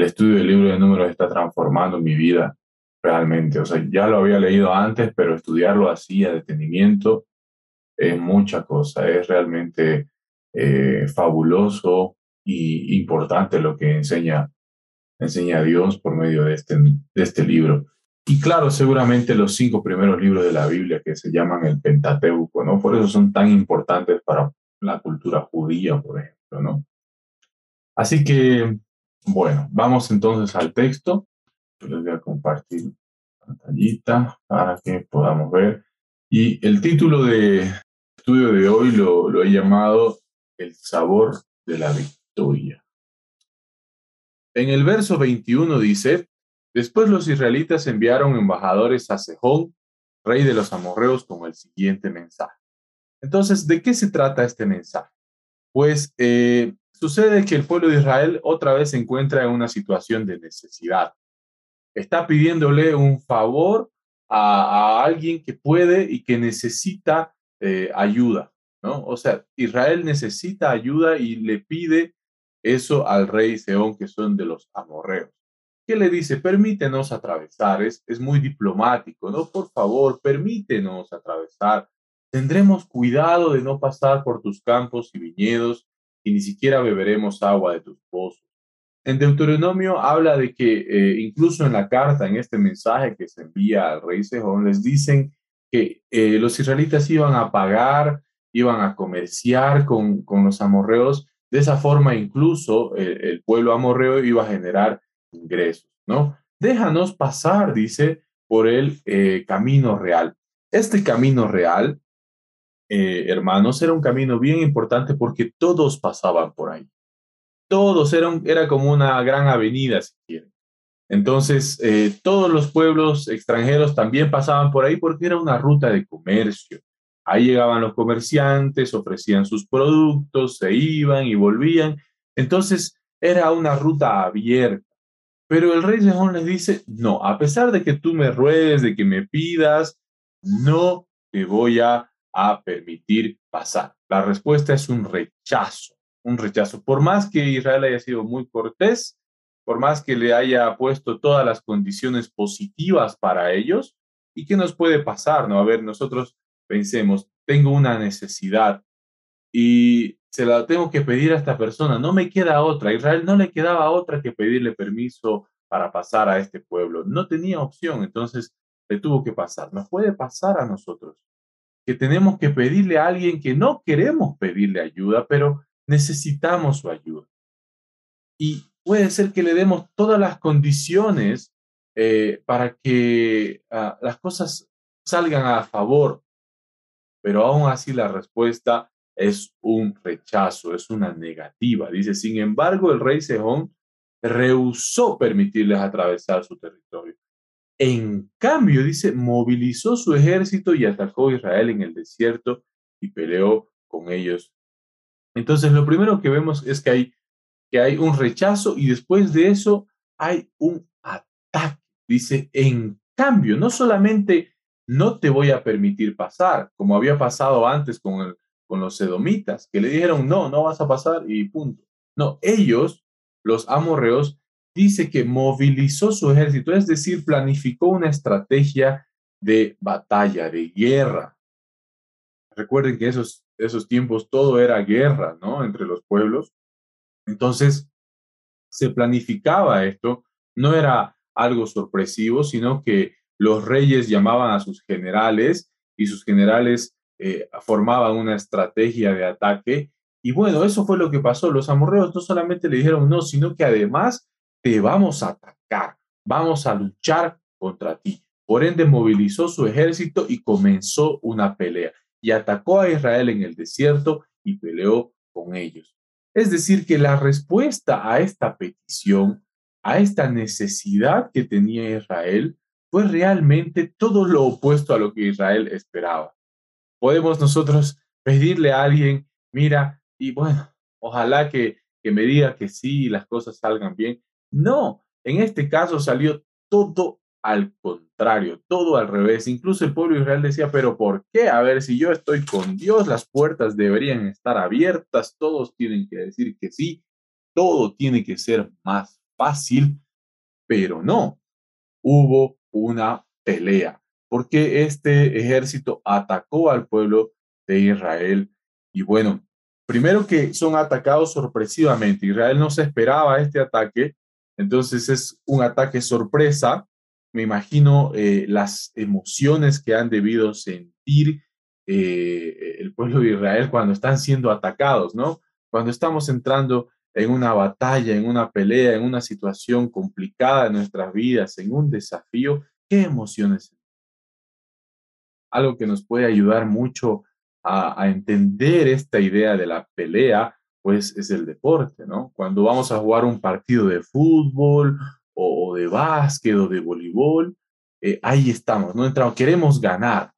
el estudio del libro de números está transformando mi vida realmente. O sea, ya lo había leído antes, pero estudiarlo así a detenimiento es mucha cosa. Es realmente eh, fabuloso y importante lo que enseña, enseña Dios por medio de este, de este libro. Y claro, seguramente los cinco primeros libros de la Biblia que se llaman el Pentateuco, ¿no? Por eso son tan importantes para la cultura judía, por ejemplo, ¿no? Así que, bueno, vamos entonces al texto. Yo les voy a compartir pantallita para que podamos ver. Y el título de estudio de hoy lo, lo he llamado El sabor de la victoria. En el verso 21 dice, Después los israelitas enviaron embajadores a Sejón, rey de los amorreos, con el siguiente mensaje. Entonces, ¿de qué se trata este mensaje? Pues eh, sucede que el pueblo de Israel otra vez se encuentra en una situación de necesidad. Está pidiéndole un favor a, alguien que puede y que necesita eh, ayuda, ¿no? O sea, Israel necesita ayuda y le pide eso al rey Seón, que son de los amorreos. ¿Qué le dice? Permítenos atravesar. Es, es muy diplomático, ¿no? Por favor, permítenos atravesar. Tendremos cuidado de no pasar por tus campos y viñedos y ni siquiera beberemos agua de tus pozos. En Deuteronomio habla de que eh, incluso en la carta, en este mensaje que se envía al rey Sejón, les dicen que eh, los israelitas iban a pagar, iban a comerciar con, con los amorreos. De esa forma, incluso eh, el pueblo amorreo iba a generar ingresos, ¿no? Déjanos pasar, dice, por el camino real. Este camino real eh, hermanos, era un camino bien importante porque todos pasaban por ahí. Todos, eran, era como una gran avenida, si quieren. Entonces, eh, todos los pueblos extranjeros también pasaban por ahí porque era una ruta de comercio. Ahí llegaban los comerciantes, ofrecían sus productos, se iban y volvían. Entonces, era una ruta abierta. Pero el rey Sejón les dice, no, a pesar de que tú me ruegues, de que me pidas, no te voy a a permitir pasar? La respuesta es un rechazo, un rechazo. Por más que Israel haya sido muy cortés, por más que le haya puesto todas las condiciones positivas para ellos, ¿y qué nos puede pasar? No, a ver, nosotros pensemos, tengo una necesidad y se la tengo que pedir a esta persona, no me queda otra. Israel no le quedaba otra que pedirle permiso para pasar a este pueblo. No tenía opción, entonces le tuvo que pasar. Nos puede pasar a nosotros que tenemos que pedirle a alguien que no queremos pedirle ayuda, pero necesitamos su ayuda. Y puede ser que le demos todas las condiciones eh, para que ah, las cosas salgan a favor, pero aún así la respuesta es un rechazo, es una negativa. Dice, sin embargo, el rey Sejón rehusó permitirles atravesar su territorio. En cambio, dice, movilizó su ejército y atacó a Israel en el desierto y peleó con ellos. Entonces, lo primero que vemos es que hay, que hay un rechazo y después de eso hay un ataque. Dice, en cambio, no solamente no te voy a permitir pasar, como había pasado antes con, el, con los sedomitas, que le dijeron, no, no vas a pasar y punto. No, ellos, los amorreos, dice que movilizó su ejército, es decir, planificó una estrategia de batalla, de guerra. Recuerden que esos, esos tiempos todo era guerra, ¿no? Entre los pueblos. Entonces, se planificaba esto, no era algo sorpresivo, sino que los reyes llamaban a sus generales y sus generales eh, formaban una estrategia de ataque. Y bueno, eso fue lo que pasó. Los amorreos no solamente le dijeron no, sino que además te vamos a atacar, vamos a luchar contra ti. Por ende, movilizó su ejército y comenzó una pelea y atacó a Israel en el desierto y peleó con ellos. Es decir, que la respuesta a esta petición, a esta necesidad que tenía Israel, fue realmente todo lo opuesto a lo que Israel esperaba. Podemos nosotros pedirle a alguien, mira, y bueno, ojalá que, que me diga que sí, las cosas salgan bien, no, en este caso salió todo al contrario, todo al revés. Incluso el pueblo de Israel decía, pero ¿por qué? A ver, si yo estoy con Dios, las puertas deberían estar abiertas, todos tienen que decir que sí, todo tiene que ser más fácil, pero no, hubo una pelea, porque este ejército atacó al pueblo de Israel. Y bueno, primero que son atacados sorpresivamente. Israel no se esperaba este ataque, entonces es un ataque sorpresa. Me imagino eh, las emociones que han debido sentir eh, el pueblo de Israel cuando están siendo atacados, ¿no? Cuando estamos entrando en una batalla, en una pelea, en una situación complicada en nuestras vidas, en un desafío, ¿qué emociones? Algo que nos puede ayudar mucho a, entender esta idea de la pelea, pues es el deporte, ¿no? Cuando vamos a jugar un partido de fútbol o, de básquet o de voleibol, eh, ahí estamos, ¿no? Entramos, queremos ganar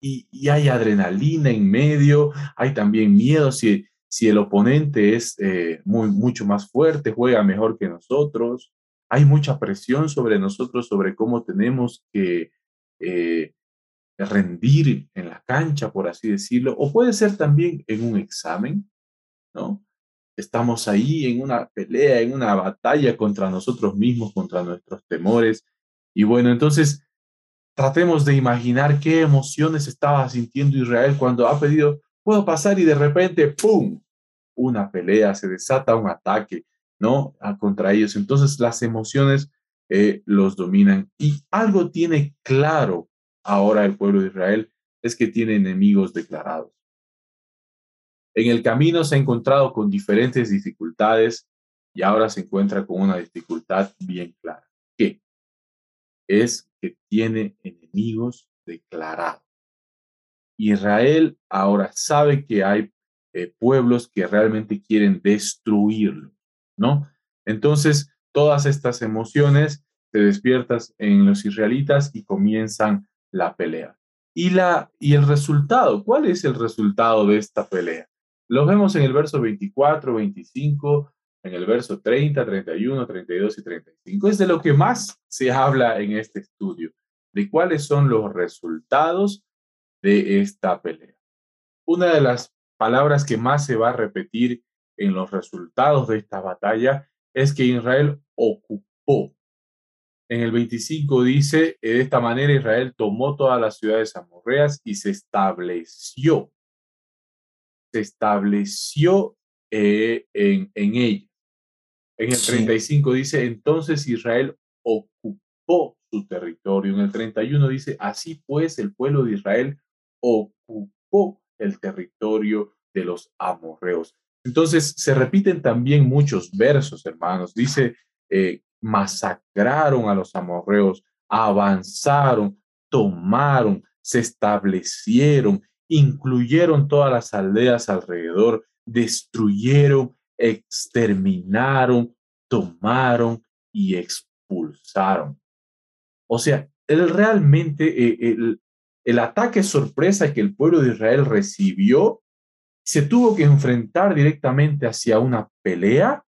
y, y, hay adrenalina en medio, hay también miedo si, si el oponente es eh, muy, mucho más fuerte, juega mejor que nosotros, hay mucha presión sobre nosotros, sobre cómo tenemos que eh, rendir en la cancha, por así decirlo, o puede ser también en un examen, ¿no? Estamos ahí en una pelea, en una batalla contra nosotros mismos, contra nuestros temores. Y bueno, entonces tratemos de imaginar qué emociones estaba sintiendo Israel cuando ha pedido, puedo pasar y de repente, ¡pum! Una pelea, se desata un ataque, ¿no? contra ellos. Entonces las emociones eh, los dominan. Y algo tiene claro ahora el pueblo de Israel es que tiene enemigos declarados. En el camino se ha encontrado con diferentes dificultades y ahora se encuentra con una dificultad bien clara. ¿Qué? Es que tiene enemigos declarados. Israel ahora sabe que hay eh, pueblos que realmente quieren destruirlo, ¿no? Entonces, todas estas emociones se despiertan en los israelitas y comienzan la pelea. Y, la, y el resultado, ¿cuál es el resultado de esta pelea? Lo vemos en el verso 24, 25, en el verso 30, 31, 32 y 35. Es de lo que más se habla en este estudio, de cuáles son los resultados de esta pelea. Una de las palabras que más se va a repetir en los resultados de esta batalla es que Israel ocupó en el 25 dice, de esta manera Israel tomó todas las ciudades amorreas y se estableció, se estableció eh, en, en ellas. En el 35 dice, entonces Israel ocupó su territorio. En el 31 dice, así pues el pueblo de Israel ocupó el territorio de los amorreos. Entonces se repiten también muchos versos, hermanos. Dice eh, masacraron a los amorreos, avanzaron, tomaron, se establecieron, incluyeron todas las aldeas alrededor, destruyeron, exterminaron, tomaron y expulsaron. O sea, él realmente, eh, el, el ataque sorpresa que el pueblo de Israel recibió, se tuvo que enfrentar directamente hacia una pelea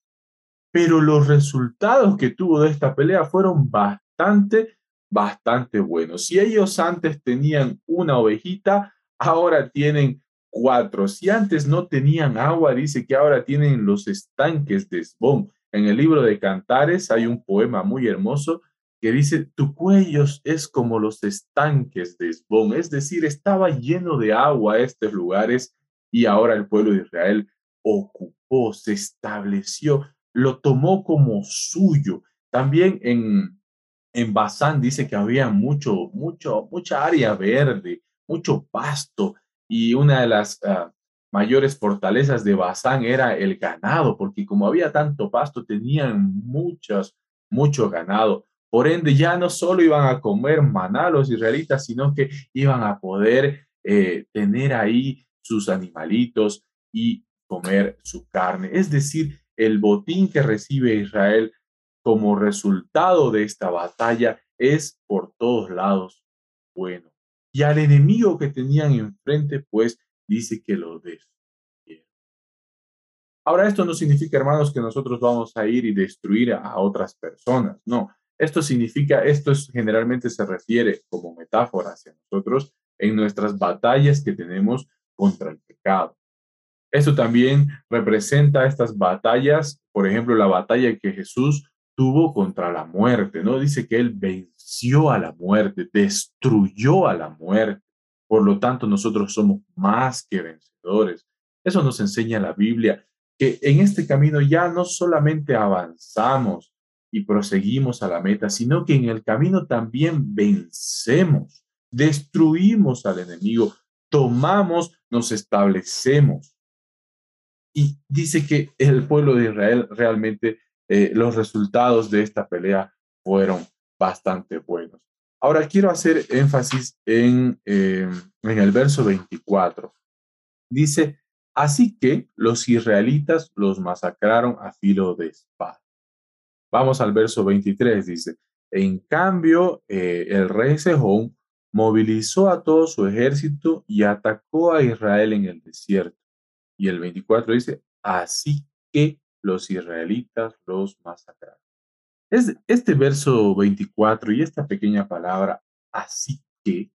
pero los resultados que tuvo de esta pelea fueron bastante, bastante buenos. Si ellos antes tenían una ovejita, ahora tienen cuatro. Si antes no tenían agua, dice que ahora tienen los estanques de Esbón. En el libro de Cantares hay un poema muy hermoso que dice, tu cuello es como los estanques de Esbón, es decir, estaba lleno de agua estos lugares y ahora el pueblo de Israel ocupó, se estableció lo tomó como suyo. También en, en dice que había mucho, mucho, mucha área verde, mucho pasto y una de las ah, mayores fortalezas de Bazán era el ganado, porque como había tanto pasto, tenían muchos, mucho ganado. Por ende, ya no solo iban a comer maná los israelitas, sino que iban a poder eh, tener ahí sus animalitos y comer su carne. Es decir, el botín que recibe Israel como resultado de esta batalla es por todos lados bueno. Y al enemigo que tenían enfrente, pues dice que lo destruyeron. Ahora, esto no significa, hermanos, que nosotros vamos a ir y destruir a otras personas. No, esto significa, esto generalmente se refiere como metáfora hacia nosotros en nuestras batallas que tenemos contra el pecado. Esto también representa estas batallas, por ejemplo, la batalla que Jesús tuvo contra la muerte, ¿no? Dice que él venció a la muerte, destruyó a la muerte. Por lo tanto, nosotros somos más que vencedores. Eso nos enseña la Biblia, que en este camino ya no solamente avanzamos y proseguimos a la meta, sino que en el camino también vencemos, destruimos al enemigo, tomamos, nos establecemos. Y dice que el pueblo de Israel realmente, eh, los resultados de esta pelea fueron bastante buenos. Ahora quiero hacer énfasis en, eh, en el verso 24. Dice, así que los israelitas los masacraron a filo de espada. Vamos al verso 23, dice, en cambio, eh, el rey Sejón movilizó a todo su ejército y atacó a Israel en el desierto. Y el 24 dice, así que los israelitas los masacraron. Es, este verso 24 y esta pequeña palabra, así que,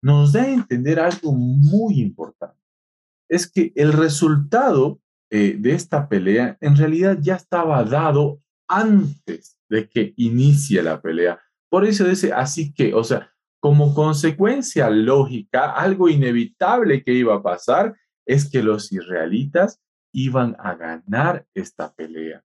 nos da a entender algo muy importante. Es que el resultado eh, de esta pelea en realidad ya estaba dado antes de que inicie la pelea. Por eso dice, así que, o sea, como consecuencia lógica, algo inevitable que iba a pasar es que los israelitas iban a ganar esta pelea.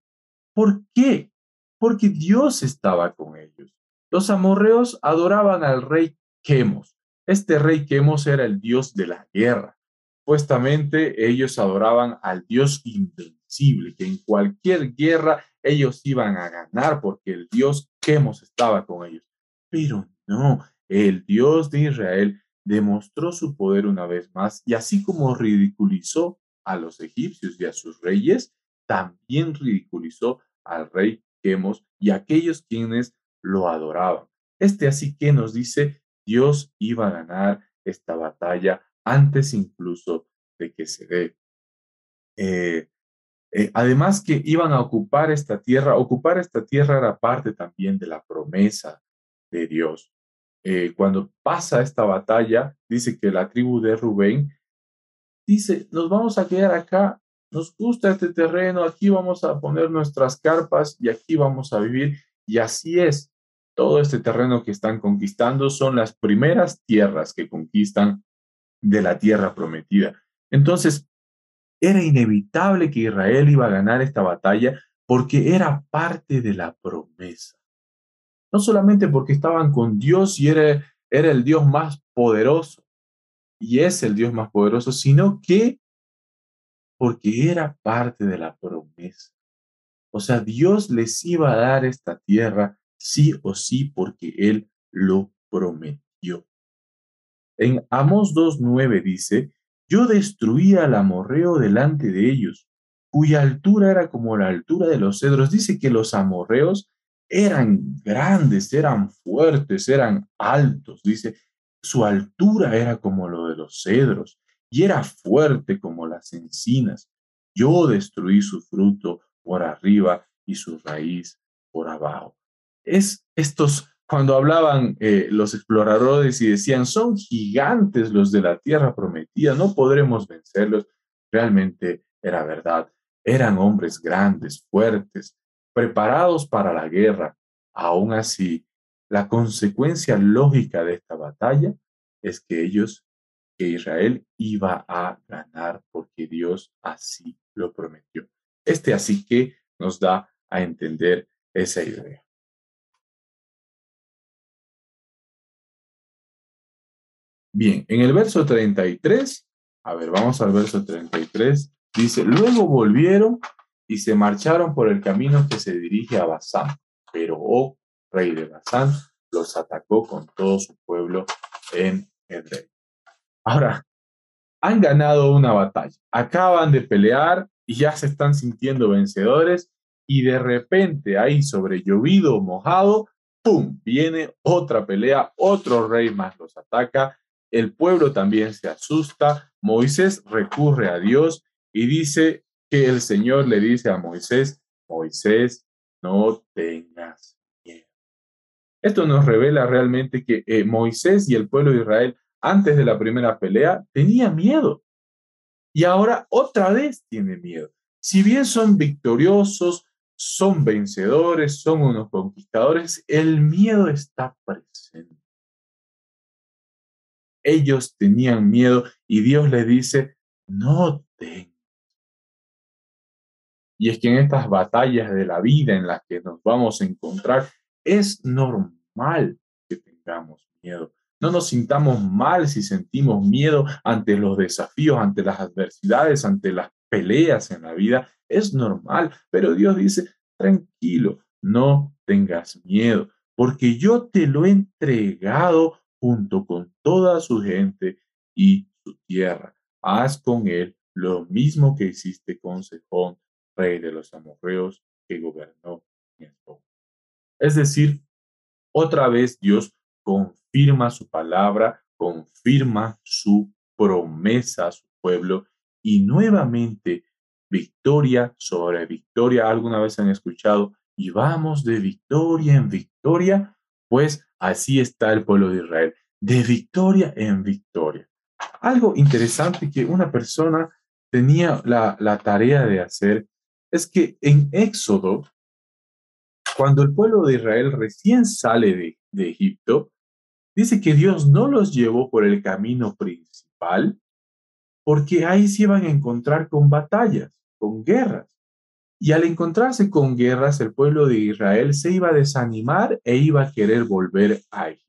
¿Por qué? Porque Dios estaba con ellos. Los amorreos adoraban al rey Quemos. Este rey Quemos era el dios de la guerra. Supuestamente ellos adoraban al dios invencible, que en cualquier guerra ellos iban a ganar porque el dios Quemos estaba con ellos. Pero no, el Dios de Israel demostró su poder una vez más y así como ridiculizó a los egipcios y a sus reyes, también ridiculizó al rey Quemos y a aquellos quienes lo adoraban. Este así que nos dice, Dios iba a ganar esta batalla antes incluso de que se dé. Eh, eh, además que iban a ocupar esta tierra, ocupar esta tierra era parte también de la promesa de Dios. Eh, cuando pasa esta batalla, dice que la tribu de Rubén dice, nos vamos a quedar acá, nos gusta este terreno, aquí vamos a poner nuestras carpas y aquí vamos a vivir. Y así es, todo este terreno que están conquistando son las primeras tierras que conquistan de la tierra prometida. Entonces, era inevitable que Israel iba a ganar esta batalla porque era parte de la promesa no solamente porque estaban con Dios y era, era el Dios más poderoso, y es el Dios más poderoso, sino que porque era parte de la promesa. O sea, Dios les iba a dar esta tierra sí o sí porque Él lo prometió. En Amos 2.9 dice, yo destruí al amorreo delante de ellos, cuya altura era como la altura de los cedros. Dice que los amorreos eran grandes, eran fuertes, eran altos. Dice, su altura era como lo de los cedros y era fuerte como las encinas. Yo destruí su fruto por arriba y su raíz por abajo. Es estos, cuando hablaban eh, los exploradores y decían, son gigantes los de la tierra prometida, no podremos vencerlos. Realmente era verdad. Eran hombres grandes, fuertes, preparados para la guerra. Aún así, la consecuencia lógica de esta batalla es que ellos, que Israel iba a ganar porque Dios así lo prometió. Este así que nos da a entender esa idea. Bien, en el verso 33, a ver, vamos al verso 33, dice, luego volvieron y se marcharon por el camino que se dirige a Basán. Pero oh, rey de Basán, los atacó con todo su pueblo en el rey. Ahora, han ganado una batalla, acaban de pelear y ya se están sintiendo vencedores y de repente ahí sobre llovido, mojado, ¡pum! Viene otra pelea, otro rey más los ataca, el pueblo también se asusta, Moisés recurre a Dios y dice, que el Señor le dice a Moisés, Moisés, no tengas. Esto nos revela realmente que eh, Moisés y el pueblo de Israel antes de la primera pelea tenía miedo y ahora otra vez tiene miedo. Si bien son victoriosos, son vencedores, son unos conquistadores, el miedo está presente. Ellos tenían miedo y Dios les dice, no tengan. Y es que en estas batallas de la vida en las que nos vamos a encontrar, es normal que tengamos miedo. No nos sintamos mal si sentimos miedo ante los desafíos, ante las adversidades, ante las peleas en la vida. Es normal, pero Dios dice, tranquilo, no tengas miedo, porque yo te lo he entregado junto con toda su gente y su tierra. Haz con él lo mismo que hiciste con Sejón, rey de los amorreos, que gobernó en Es decir, otra vez Dios confirma su palabra, confirma su promesa a su pueblo y nuevamente victoria sobre victoria. ¿Alguna vez han escuchado? Y vamos de victoria en victoria, pues así está el pueblo de Israel, de victoria en victoria. Algo interesante que una persona tenía la, la tarea de hacer es que en Éxodo, cuando el pueblo de Israel recién sale de, Egipto, dice que Dios no los llevó por el camino principal, porque ahí se iban a encontrar con batallas, con guerras. Y al encontrarse con guerras, el pueblo de Israel se iba a desanimar e iba a querer volver a Egipto.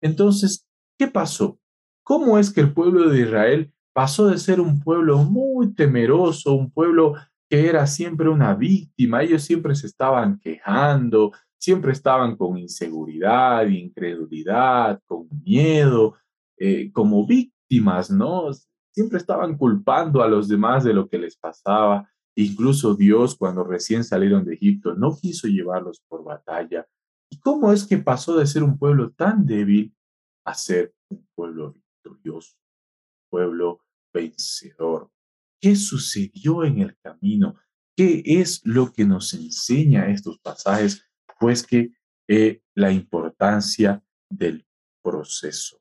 Entonces, ¿qué pasó? ¿Cómo es que el pueblo de Israel pasó de ser un pueblo muy temeroso, un pueblo que era siempre una víctima? Ellos siempre se estaban quejando, siempre estaban con inseguridad, incredulidad, con miedo, eh, como víctimas, ¿no? Siempre estaban culpando a los demás de lo que les pasaba. Incluso Dios, cuando recién salieron de Egipto, no quiso llevarlos por batalla. ¿Y cómo es que pasó de ser un pueblo tan débil a ser un pueblo victorioso, pueblo vencedor? ¿Qué sucedió en el camino? ¿Qué es lo que nos enseña estos pasajes pues que eh, la importancia del proceso.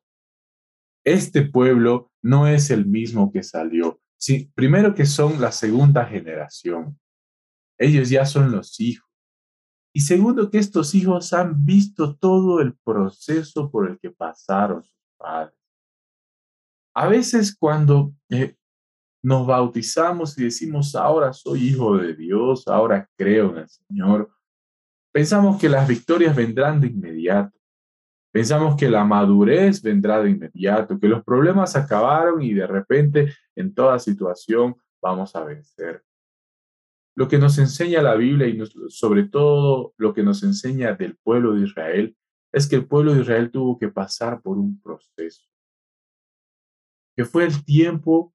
Este pueblo no es el mismo que salió. Sí, primero que son la segunda generación. Ellos ya son los hijos. Y segundo que estos hijos han visto todo el proceso por el que pasaron sus padres. A veces cuando eh, nos bautizamos y decimos, ahora soy hijo de Dios, ahora creo en el Señor, Pensamos que las victorias vendrán de inmediato. Pensamos que la madurez vendrá de inmediato, que los problemas acabaron y de repente en toda situación vamos a vencer. Lo que nos enseña la Biblia y sobre todo lo que nos enseña del pueblo de Israel es que el pueblo de Israel tuvo que pasar por un proceso, que fue el tiempo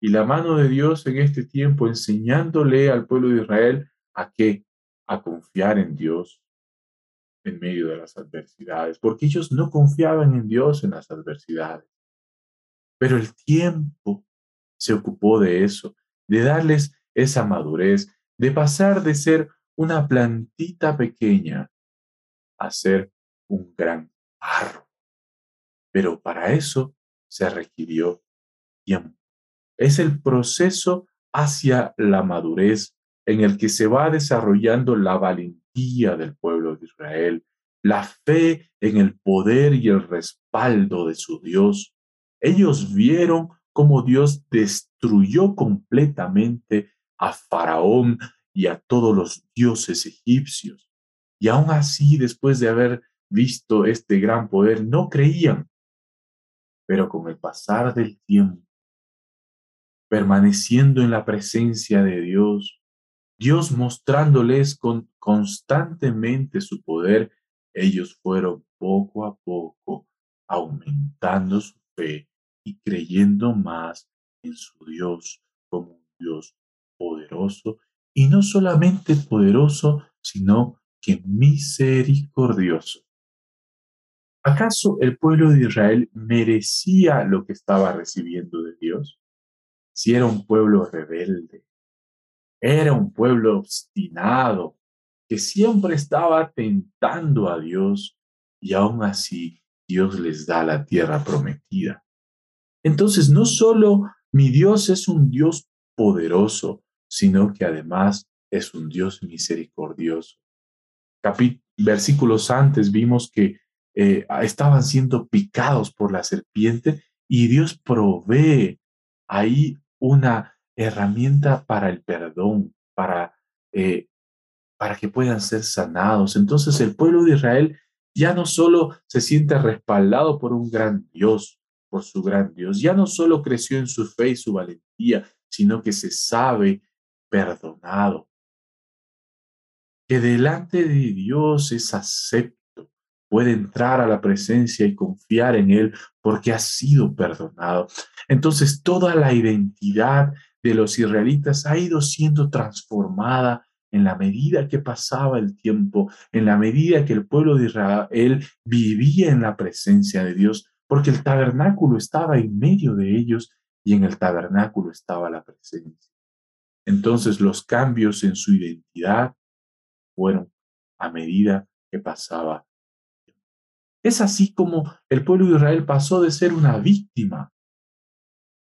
y la mano de Dios en este tiempo enseñándole al pueblo de Israel a que a confiar en Dios en medio de las adversidades, porque ellos no confiaban en Dios en las adversidades. Pero el tiempo se ocupó de eso, de darles esa madurez, de pasar de ser una plantita pequeña a ser un gran árbol. Pero para eso se requirió tiempo. Es el proceso hacia la madurez en el que se va desarrollando la valentía del pueblo de Israel, la fe en el poder y el respaldo de su Dios. Ellos vieron cómo Dios destruyó completamente a Faraón y a todos los dioses egipcios. Y aún así, después de haber visto este gran poder, no creían. Pero con el pasar del tiempo, permaneciendo en la presencia de Dios, Dios mostrándoles con, constantemente su poder, ellos fueron poco a poco aumentando su fe y creyendo más en su Dios como un Dios poderoso y no solamente poderoso, sino que misericordioso. ¿Acaso el pueblo de Israel merecía lo que estaba recibiendo de Dios? Si era un pueblo rebelde, era un pueblo obstinado que siempre estaba tentando a Dios y aún así Dios les da la tierra prometida. Entonces, no solo mi Dios es un Dios poderoso, sino que además es un Dios misericordioso. versículos antes vimos que eh, estaban siendo picados por la serpiente y Dios provee ahí una herramienta para el perdón, para, eh, para que puedan ser sanados. Entonces el pueblo de Israel ya no solo se siente respaldado por un gran Dios, por su gran Dios, ya no solo creció en su fe y su valentía, sino que se sabe perdonado, que delante de Dios es acepto, puede entrar a la presencia y confiar en Él porque ha sido perdonado. Entonces toda la identidad de los israelitas ha ido siendo transformada en la medida que pasaba el tiempo, en la medida que el pueblo de Israel vivía en la presencia de Dios, porque el tabernáculo estaba en medio de ellos y en el tabernáculo estaba la presencia. Entonces los cambios en su identidad fueron a medida que pasaba. Es así como el pueblo de Israel pasó de ser una víctima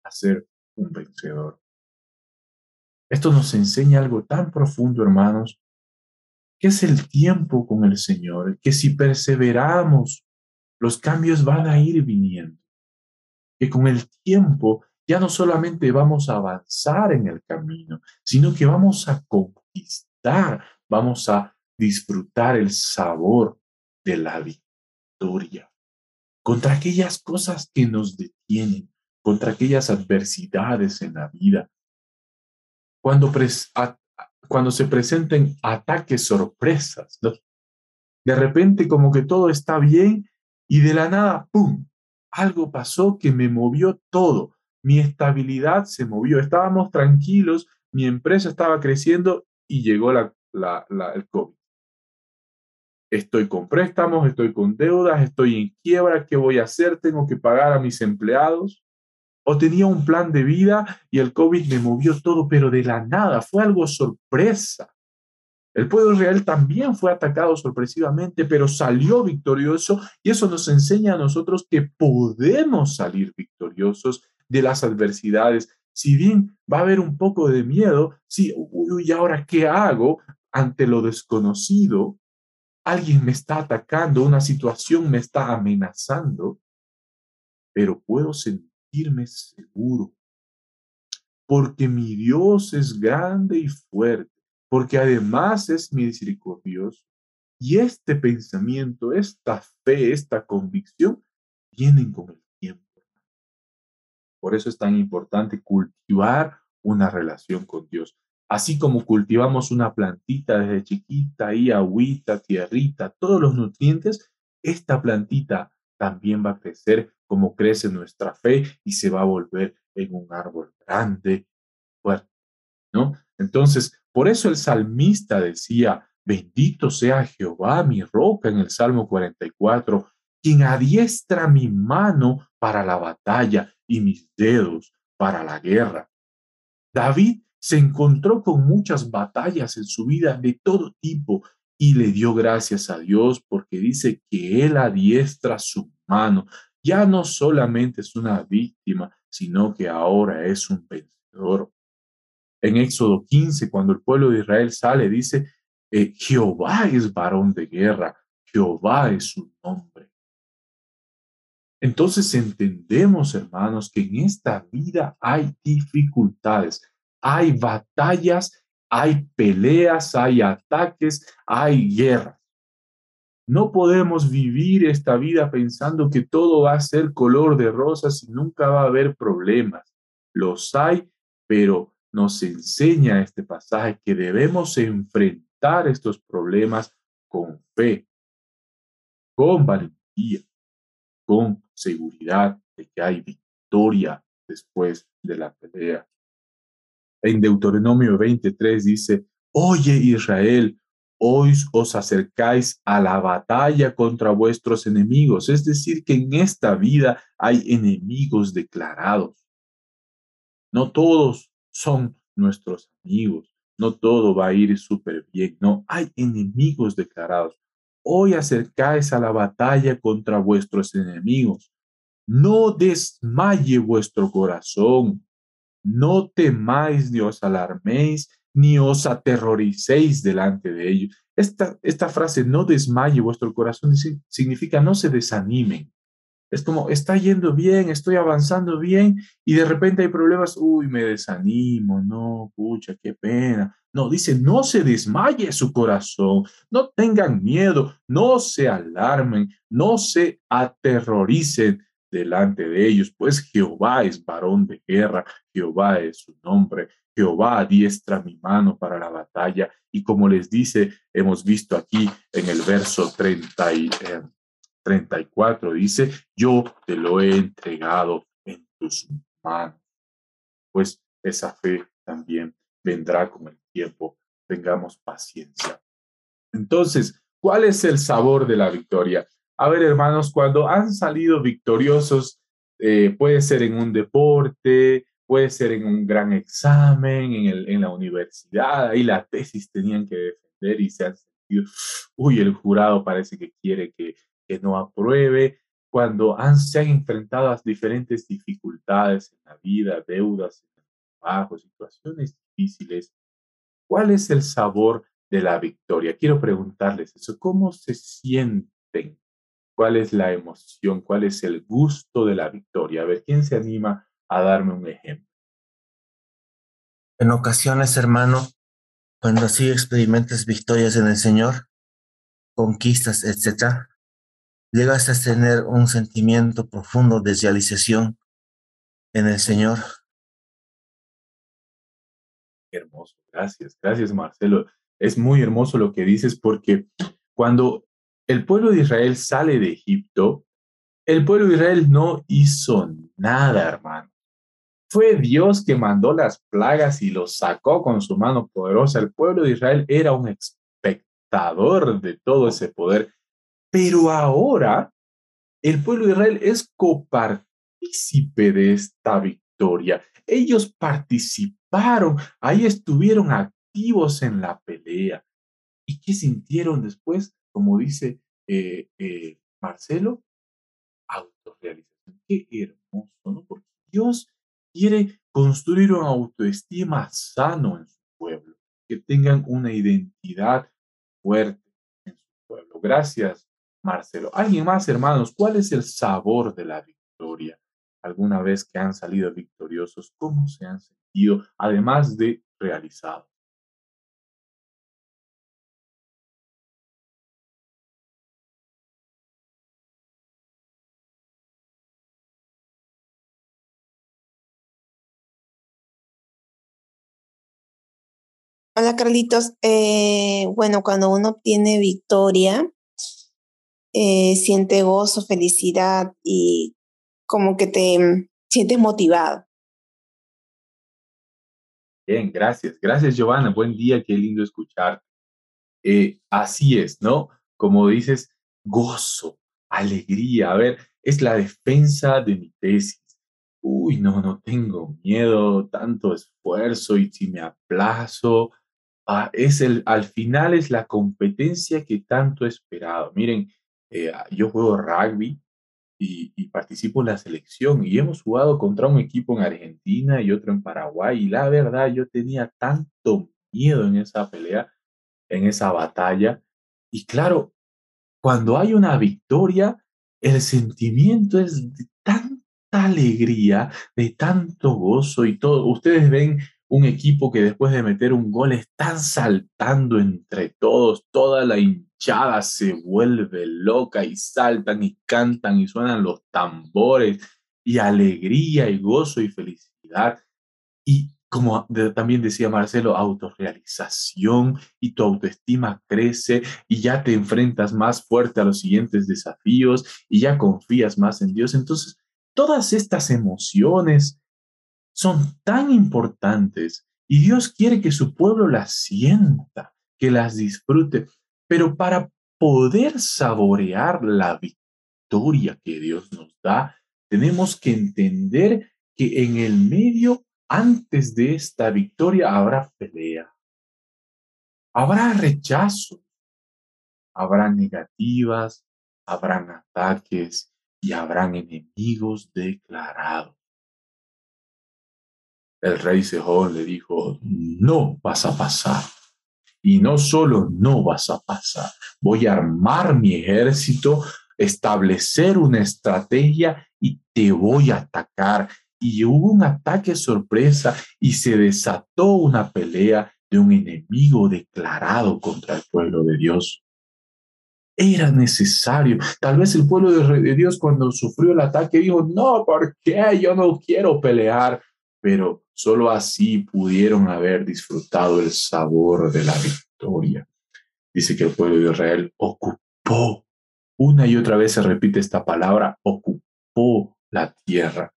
a ser un vencedor. Esto nos enseña algo tan profundo, hermanos, que es el tiempo con el Señor, que si perseveramos, los cambios van a ir viniendo, que con el tiempo ya no solamente vamos a avanzar en el camino, sino que vamos a conquistar, vamos a disfrutar el sabor de la victoria contra aquellas cosas que nos detienen, contra aquellas adversidades en la vida, cuando, cuando se presenten ataques sorpresas, De repente como que todo está bien y de la nada, ¡pum! Algo pasó que me movió todo. Mi estabilidad se movió. Estábamos tranquilos, mi empresa estaba creciendo y llegó la, el COVID. Estoy con préstamos, estoy con deudas, estoy en quiebra, ¿qué voy a hacer? Tengo que pagar a mis empleados o tenía un plan de vida y el COVID me movió todo, pero de la nada, fue algo sorpresa. El pueblo real también fue atacado sorpresivamente, pero salió victorioso y eso nos enseña a nosotros que podemos salir victoriosos de las adversidades. Si bien va a haber un poco de miedo, si, uy, ¿y ahora qué hago ante lo desconocido? Alguien me está atacando, una situación me está amenazando, pero puedo sentir sentirme seguro, porque mi Dios es grande y fuerte, porque además es misericordioso. Y este pensamiento, esta fe, esta convicción, vienen con el tiempo. Por eso es tan importante cultivar una relación con Dios. Así como cultivamos una plantita desde chiquita, y agüita, tierrita, todos los nutrientes, esta plantita también va a crecer como crece nuestra fe y se va a volver en un árbol grande, fuerte, ¿no? Entonces, por eso el salmista decía, bendito sea Jehová, mi roca, en el Salmo 44, quien adiestra mi mano para la batalla y mis dedos para la guerra. David se encontró con muchas batallas en su vida de todo tipo y le dio gracias a Dios porque dice que él adiestra su mano ya no solamente es una víctima, sino que ahora es un vencedor. En Éxodo 15, cuando el pueblo de Israel sale, dice, eh, Jehová es varón de guerra, Jehová es su nombre. Entonces entendemos, hermanos, que en esta vida hay dificultades, hay batallas, hay peleas, hay ataques, hay guerras. No podemos vivir esta vida pensando que todo va a ser color de rosas y nunca va a haber problemas. Los hay, pero nos enseña este pasaje que debemos enfrentar estos problemas con fe, con valentía, con seguridad de que hay victoria después de la pelea. En Deuteronomio 23 dice, Oye Israel, hoy os acercáis a la batalla contra vuestros enemigos. Es decir, que en esta vida hay enemigos declarados. No todos son nuestros amigos, no todo va a ir súper bien, no, hay enemigos declarados. Hoy acercáis a la batalla contra vuestros enemigos. No desmaye vuestro corazón, no temáis ni os alarméis ni os aterroricéis delante de ellos. Esta, esta frase, no desmaye vuestro corazón, significa no se desanimen. Es como, está yendo bien, estoy avanzando bien y de repente hay problemas, uy, me desanimo, no, pucha, qué pena. No, dice, no se desmaye su corazón, no tengan miedo, no se alarmen, no se aterroricen delante de ellos, pues Jehová es varón de guerra, Jehová es su nombre, Jehová adiestra mi mano para la batalla. Y como les dice, hemos visto aquí en el verso 30 y, 34 dice, yo te lo he entregado en tus manos. Pues esa fe también vendrá con el tiempo. Tengamos paciencia. Entonces, ¿cuál es el sabor de la victoria? A ver, hermanos, cuando han salido victoriosos, eh, puede ser en un deporte, puede ser en un gran examen, en, el, en la universidad, ahí la tesis tenían que defender y se han sentido, uy, el jurado parece que quiere que que no apruebe, cuando han, se han enfrentado a diferentes dificultades en la vida, deudas, trabajo, situaciones difíciles, ¿cuál es el sabor de la victoria? Quiero preguntarles eso, ¿cómo se sienten? ¿Cuál es la emoción? ¿Cuál es el gusto de la victoria? A ver, ¿quién se anima a darme un ejemplo? En ocasiones, hermano, cuando así experimentas victorias en el Señor, conquistas, etcétera, llegas a tener un sentimiento profundo de realización en el Señor. Hermoso, gracias, gracias Marcelo. Es muy hermoso lo que dices porque cuando el pueblo de Israel sale de Egipto, el pueblo de Israel no hizo nada, hermano. Fue Dios que mandó las plagas y los sacó con su mano poderosa. El pueblo de Israel era un espectador de todo ese poder pero ahora el pueblo de Israel es copartícipe de esta victoria. Ellos participaron, ahí estuvieron activos en la pelea. ¿Y qué sintieron después? Como dice eh, eh, Marcelo, autorrealización. Qué hermoso, ¿no? Porque Dios quiere construir una autoestima sano en su pueblo, que tengan una identidad fuerte en su pueblo. Gracias, Marcelo. ¿Alguien más, hermanos? ¿Cuál es el sabor de la victoria? ¿Alguna vez que han salido victoriosos, cómo se han sentido, además de realizados? Hola Carlitos, eh, bueno, cuando uno obtiene victoria, eh, siente gozo, felicidad y como que te mm, sientes motivado. Bien, gracias. Gracias, Giovanna. Buen día, qué lindo escuchar. Eh, así es, ¿no? Como dices, gozo, alegría. A ver, es la defensa de mi tesis. Uy, no, no tengo miedo, tanto esfuerzo y si me aplazo, es el, al final es la competencia que tanto he esperado. Miren, eh, yo juego rugby y, participo en la selección y hemos jugado contra un equipo en Argentina y otro en Paraguay y la verdad yo tenía tanto miedo en esa pelea, en esa batalla y claro, cuando hay una victoria, el sentimiento es de tanta alegría, de tanto gozo y todo. Ustedes ven un equipo que después de meter un gol están saltando entre todos, toda la hinchada se vuelve loca y saltan y cantan y suenan los tambores y alegría y gozo y felicidad. Y como también decía Marcelo, autorrealización y tu autoestima crece y ya te enfrentas más fuerte a los siguientes desafíos y ya confías más en Dios. Entonces, todas estas emociones son tan importantes y Dios quiere que su pueblo las sienta, que las disfrute. Pero para poder saborear la victoria que Dios nos da, tenemos que entender que en el medio, antes de esta victoria, habrá pelea, habrá rechazo, habrá negativas, habrán ataques y habrán enemigos declarados. El rey Sejón le dijo, no vas a pasar. Y no solo no vas a pasar, voy a armar mi ejército, establecer una estrategia y te voy a atacar. Y hubo un ataque sorpresa y se desató una pelea de un enemigo declarado contra el pueblo de Dios. Era necesario. Tal vez el pueblo de Dios cuando sufrió el ataque dijo, no, ¿por qué? Yo no quiero pelear. Pero solo así pudieron haber disfrutado el sabor de la victoria. Dice que el pueblo de Israel ocupó. Una y otra vez se repite esta palabra, ocupó la tierra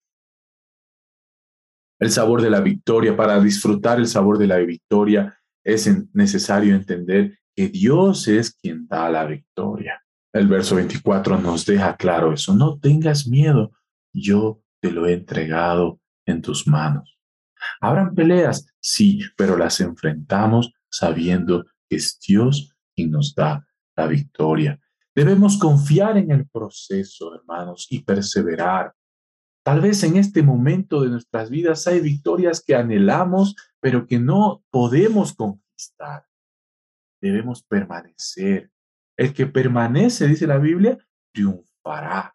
el sabor de la victoria. Para disfrutar el sabor de la victoria es necesario entender que Dios es quien da la victoria. El verso 24 nos deja claro eso. No tengas miedo, yo te lo he entregado en tus manos. Habrán peleas, sí, pero las enfrentamos sabiendo que es Dios quien nos da la victoria. Debemos confiar en el proceso, hermanos, y perseverar. Tal vez en este momento de nuestras vidas hay victorias que anhelamos, pero que no podemos conquistar. Debemos permanecer. El que permanece, dice la Biblia, triunfará.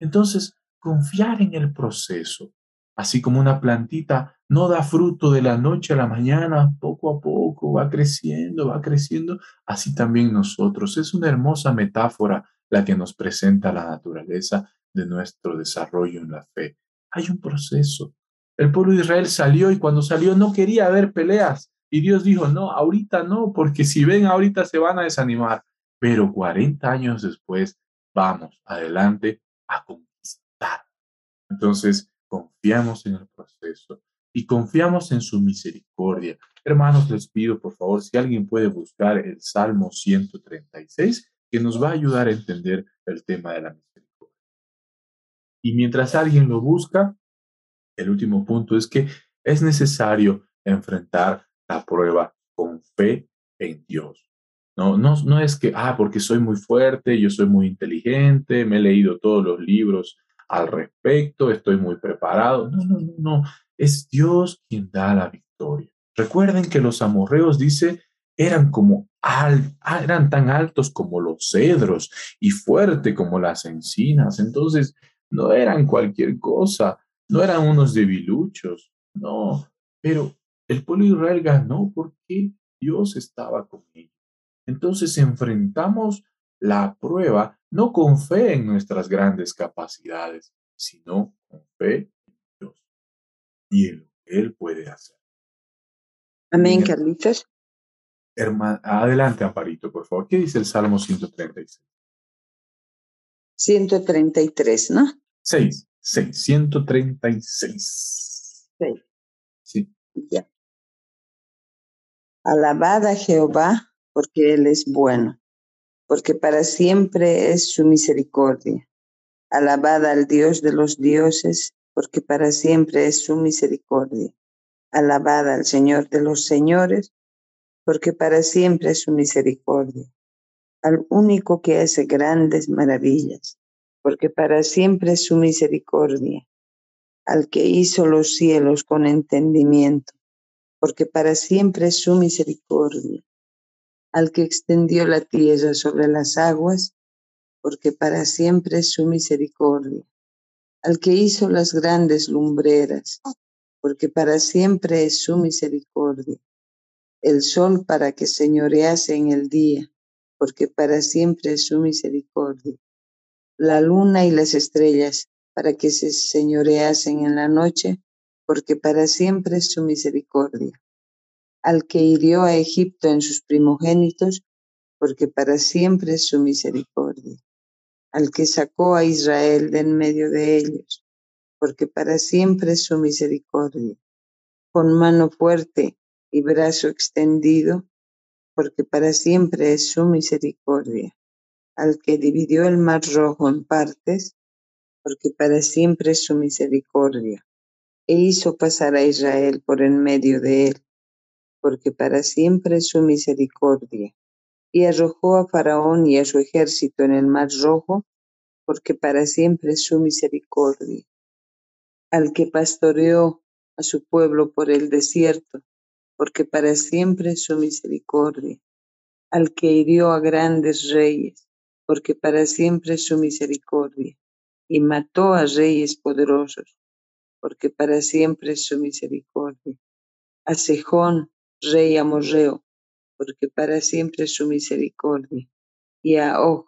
Entonces, confiar en el proceso, así como una plantita no da fruto de la noche a la mañana, poco a poco va creciendo, va creciendo, así también nosotros. Es una hermosa metáfora la que nos presenta la naturaleza de nuestro desarrollo en la fe. Hay un proceso. El pueblo de Israel salió y cuando salió no quería ver peleas. Y Dios dijo, no, ahorita no, porque si ven ahorita se van a desanimar. Pero 40 años después, vamos adelante a conquistar. Entonces, confiamos en el proceso y confiamos en su misericordia. Hermanos, les pido, por favor, si alguien puede buscar el Salmo 136, que nos va a ayudar a entender el tema de la misericordia. Y mientras alguien lo busca, el último punto es que es necesario enfrentar la prueba con fe en Dios. No, no, no es que, ah, porque soy muy fuerte, yo soy muy inteligente, me he leído todos los libros al respecto, estoy muy preparado. No, no, no, no. Es Dios quien da la victoria. Recuerden que los amorreos, dice, eran como al, eran tan altos como los cedros y fuerte como las encinas. Entonces, no eran cualquier cosa, no eran unos debiluchos, no, pero el pueblo Israel ganó porque Dios estaba con ellos. Entonces enfrentamos la prueba no con fe en nuestras grandes capacidades, sino con fe en Dios y en lo que Él puede hacer. Amén, Carlitos. adelante, Amparito, por favor. ¿Qué dice el Salmo 136? 133, ¿no? 6, 6, 136. 6. Sí. Ya. Alabad a Jehová porque Él es bueno, porque para siempre es su misericordia. Alabad al Dios de los dioses, porque para siempre es su misericordia. Alabad al Señor de los señores, porque para siempre es su misericordia al único que hace grandes maravillas, porque para siempre es su misericordia, al que hizo los cielos con entendimiento, porque para siempre es su misericordia, al que extendió la tierra sobre las aguas, porque para siempre es su misericordia, al que hizo las grandes lumbreras, porque para siempre es su misericordia, el sol para que señorease en el día, porque para siempre es su misericordia. La luna y las estrellas, para que se señoreasen en la noche, porque para siempre es su misericordia. Al que hirió a Egipto en sus primogénitos, porque para siempre es su misericordia. Al que sacó a Israel de en medio de ellos, porque para siempre es su misericordia. Con mano fuerte y brazo extendido, porque para siempre es su misericordia. Al que dividió el mar rojo en partes, porque para siempre es su misericordia. E hizo pasar a Israel por en medio de él, porque para siempre su misericordia. Y arrojó a Faraón y a su ejército en el mar rojo, porque para siempre es su misericordia. Al que pastoreó a su pueblo por el desierto, porque para siempre es su misericordia. Al que hirió a grandes reyes, porque para siempre su misericordia. Y mató a reyes poderosos, porque para siempre su misericordia. A Sejón, rey amorreo, porque para siempre es su misericordia. Y a Og,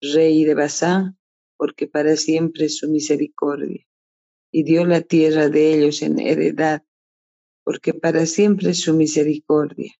rey de Basán, porque para siempre es su misericordia. Y dio la tierra de ellos en heredad, porque para siempre es su misericordia.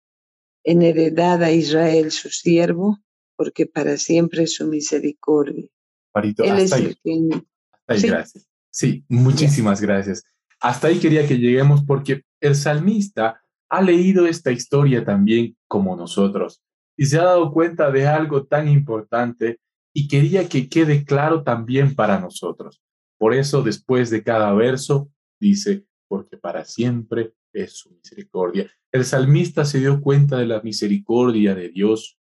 En heredad a Israel su siervo, porque para siempre es su misericordia. Hasta ahí. ¿Sí? gracias. Sí, muchísimas gracias. Hasta ahí quería que lleguemos porque el salmista ha leído esta historia también como nosotros y se ha dado cuenta de algo tan importante y quería que quede claro también para nosotros. Por eso después de cada verso dice, porque para siempre es su misericordia. El salmista se dio cuenta de la misericordia de Dios.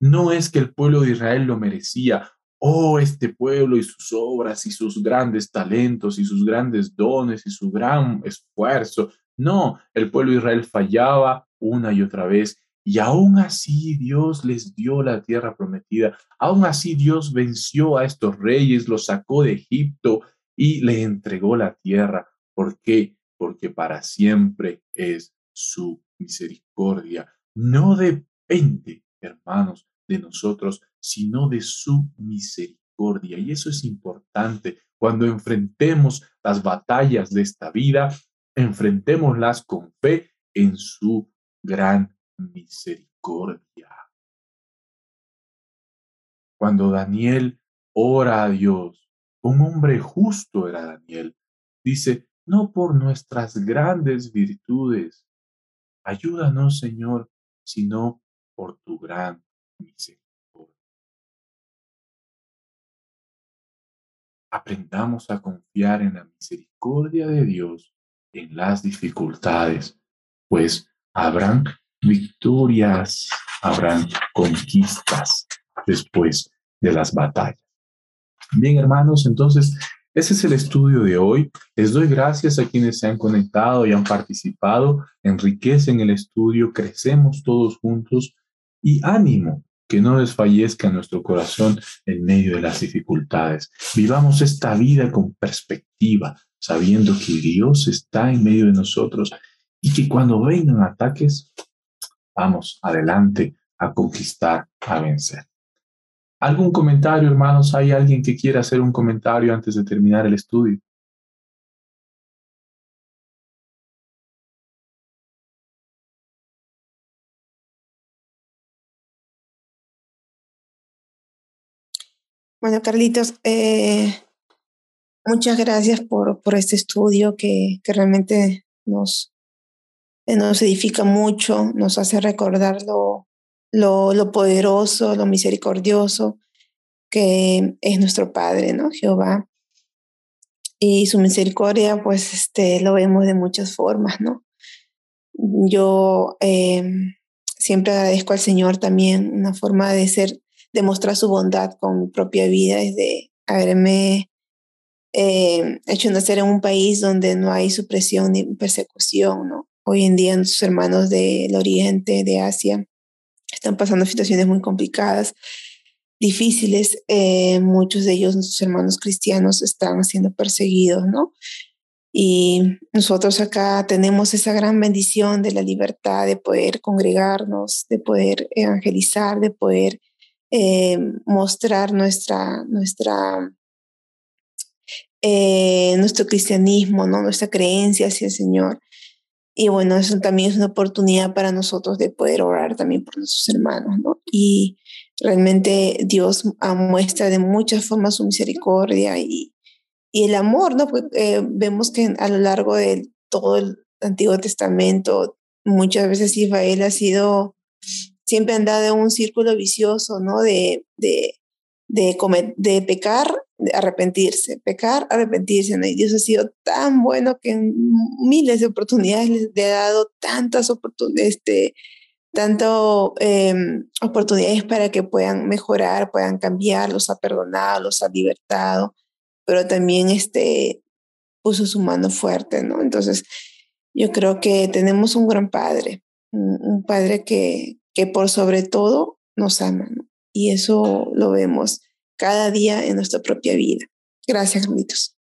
No es que el pueblo de Israel lo merecía. Oh, este pueblo y sus obras y sus grandes talentos y sus grandes dones y su gran esfuerzo. No, el pueblo de Israel fallaba una y otra vez y aún así Dios les dio la tierra prometida. Aún así Dios venció a estos reyes, los sacó de Egipto y le entregó la tierra. ¿Por qué? Porque para siempre es su misericordia. No depende, hermanos, de nosotros, sino de su misericordia. Y eso es importante. Cuando enfrentemos las batallas de esta vida, enfrentémoslas con fe en su gran misericordia. Cuando Daniel ora a Dios, un hombre justo era Daniel, dice, no por nuestras grandes virtudes, ayúdanos Señor, sino por tu gran misericordia. Aprendamos a confiar en la misericordia de Dios en las dificultades, pues habrán victorias, habrán conquistas después de las batallas. Bien, hermanos, entonces ese es el estudio de hoy. Les doy gracias a quienes se han conectado y han participado. Enriquecen el estudio, crecemos todos juntos y ánimo, que no desfallezca nuestro corazón en medio de las dificultades. Vivamos esta vida con perspectiva, sabiendo que Dios está en medio de nosotros y que cuando vengan ataques, vamos adelante a conquistar, a vencer. ¿Algún comentario, hermanos? ¿Hay alguien que quiera hacer un comentario antes de terminar el estudio? Bueno, Carlitos, eh, muchas gracias por, por este estudio que, que realmente nos, nos edifica mucho, nos hace recordar lo, lo, poderoso, lo misericordioso que es nuestro Padre, ¿no? Jehová. Y su misericordia, pues, este, lo vemos de muchas formas, ¿no? Yo em, siempre agradezco al Señor también una forma de ser, de mostrar su bondad con mi propia vida, es de haberme eh, hecho nacer en un país donde no hay supresión ni persecución, ¿no? Hoy en día nuestros hermanos del Oriente, de Asia, están pasando situaciones muy complicadas, difíciles. Eh, muchos de ellos, nuestros hermanos cristianos, están siendo perseguidos, ¿no? Y nosotros acá tenemos esa gran bendición de la libertad de poder congregarnos, de poder evangelizar, de poder eh, mostrar nuestra, nuestra, eh, nuestro cristianismo, ¿no? nuestra creencia hacia el Señor. Y bueno, eso también es una oportunidad para nosotros de poder orar también por nuestros hermanos, ¿no? Y realmente Dios muestra de muchas formas su misericordia y, y el amor, ¿no? Eh, vemos que a lo largo de todo el Antiguo Testamento, muchas veces Israel ha sido, siempre andado en un círculo vicioso, ¿no? De, de, de, de pecar arrepentirse, pecar, arrepentirse. Y Dios ha sido tan bueno que en miles de oportunidades le ha dado tantas oportunidades, este, tanto em, oportunidades para que puedan mejorar, puedan cambiar, los ha perdonado, los ha libertado, pero también este, puso su mano fuerte, ¿no? Entonces, Yo creo que tenemos un gran padre, un, padre que, que por sobre todo nos ama, Y eso lo vemos cada día en nuestra propia vida. Gracias, Carlitos.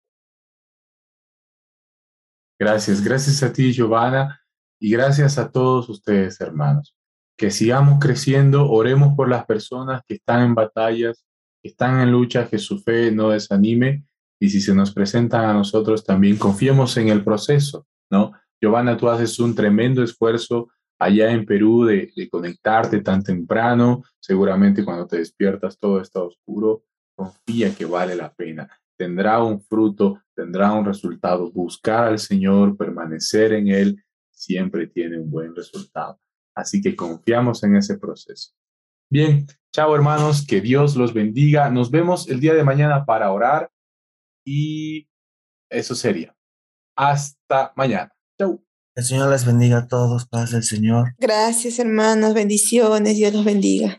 Gracias, gracias a ti, Giovanna, y gracias a todos ustedes, hermanos. Que sigamos creciendo, oremos por las personas que están en batallas, que están en lucha, que su fe no desanime, y si se nos presentan a nosotros también, confiemos en el proceso, ¿no? Giovanna, tú haces un tremendo esfuerzo allá en Perú de, de conectarte tan temprano, seguramente cuando te despiertas todo está oscuro, confía que vale la pena tendrá un fruto, tendrá un resultado. Buscar al Señor, permanecer en Él, siempre tiene un buen resultado. Así que confiamos en ese proceso. Bien, chao hermanos, que Dios los bendiga. Nos vemos el día de mañana para orar y eso sería. Hasta mañana. Chao. El Señor les bendiga a todos, paz del Señor. Gracias hermanos, bendiciones, Dios los bendiga.